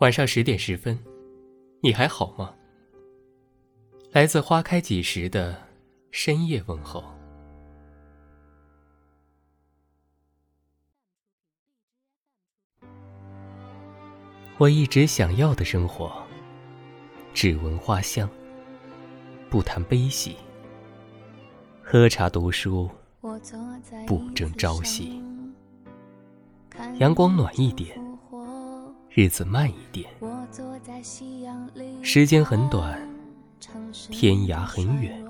晚上十点十分，你还好吗？来自花开几时的深夜问候。我一直想要的生活，只闻花香，不谈悲喜，喝茶读书，不争朝夕。阳光暖一点。日子慢一点，时间很短，天涯很远，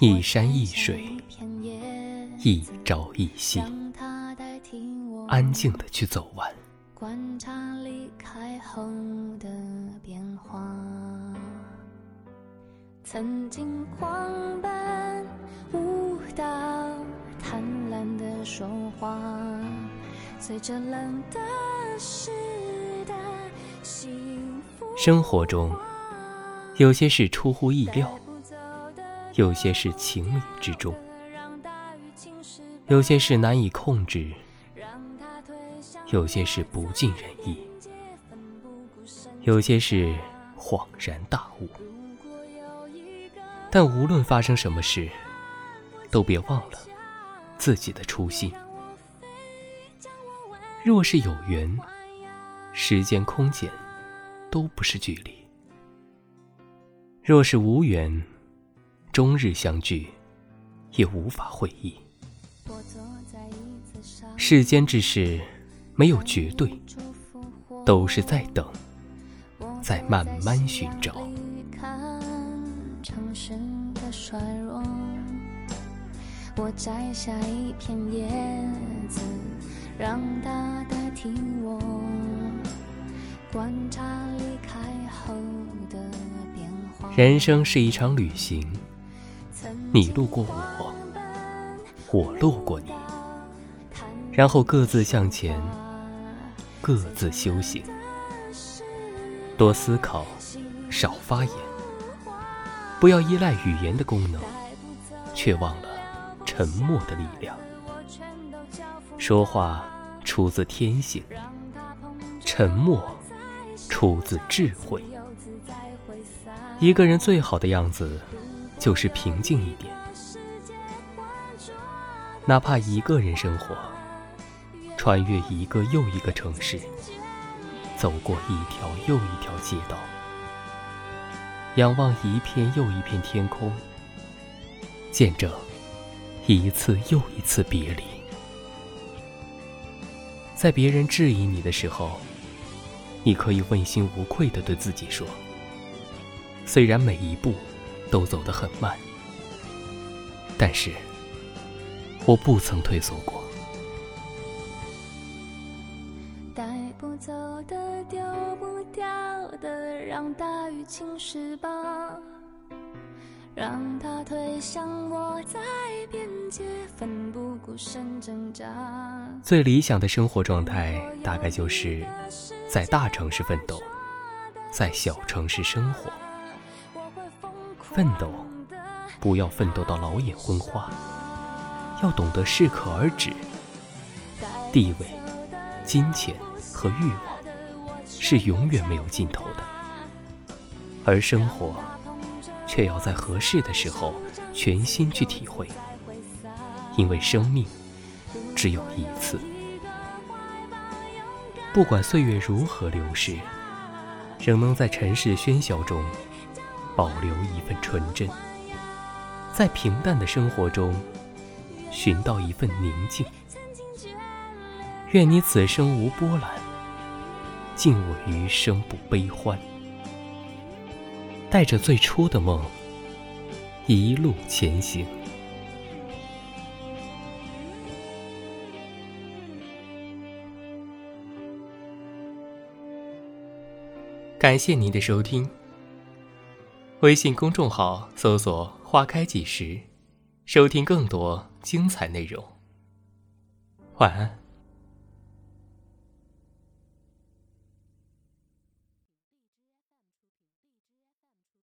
一山一水，一朝一夕，安静的去走完。观察离开后的变化，曾经狂奔舞蹈，贪婪的说话，随着冷的。生活中，有些事出乎意料，有些事情理之中，有些事难以控制，有些事不尽人意，有些事恍然大悟。但无论发生什么事，都别忘了自己的初心。若是有缘，时间、空间都不是距离；若是无缘，终日相聚也无法会意。世间之事没有绝对，都是在等，在慢慢寻找。我摘下一片叶子。让它代替我观察离开后的变化。人生是一场旅行，你路过我，我路过你，然后各自向前，各自修行。多思考，少发言，不要依赖语言的功能，却忘了沉默的力量。说话出自天性，沉默出自智慧。一个人最好的样子，就是平静一点。哪怕一个人生活，穿越一个又一个城市，走过一条又一条街道，仰望一片又一片天空，见证一次又一次别离。在别人质疑你的时候，你可以问心无愧地对自己说：“虽然每一步都走得很慢，但是我不曾退缩过。”带不走的、丢不掉的，让大雨侵蚀吧。让它推向我在边界，奋不顾身挣扎。最理想的生活状态，大概就是在大城市奋斗，在小城市生活。奋斗，不要奋斗到老眼昏花，要懂得适可而止。地位、金钱和欲望是永远没有尽头的，而生活。却要在合适的时候全心去体会，因为生命只有一次。不管岁月如何流逝，仍能在尘世喧嚣中保留一份纯真，在平淡的生活中寻到一份宁静。愿你此生无波澜，敬我余生不悲欢。带着最初的梦，一路前行。感谢您的收听。微信公众号搜索“花开几时”，收听更多精彩内容。晚安。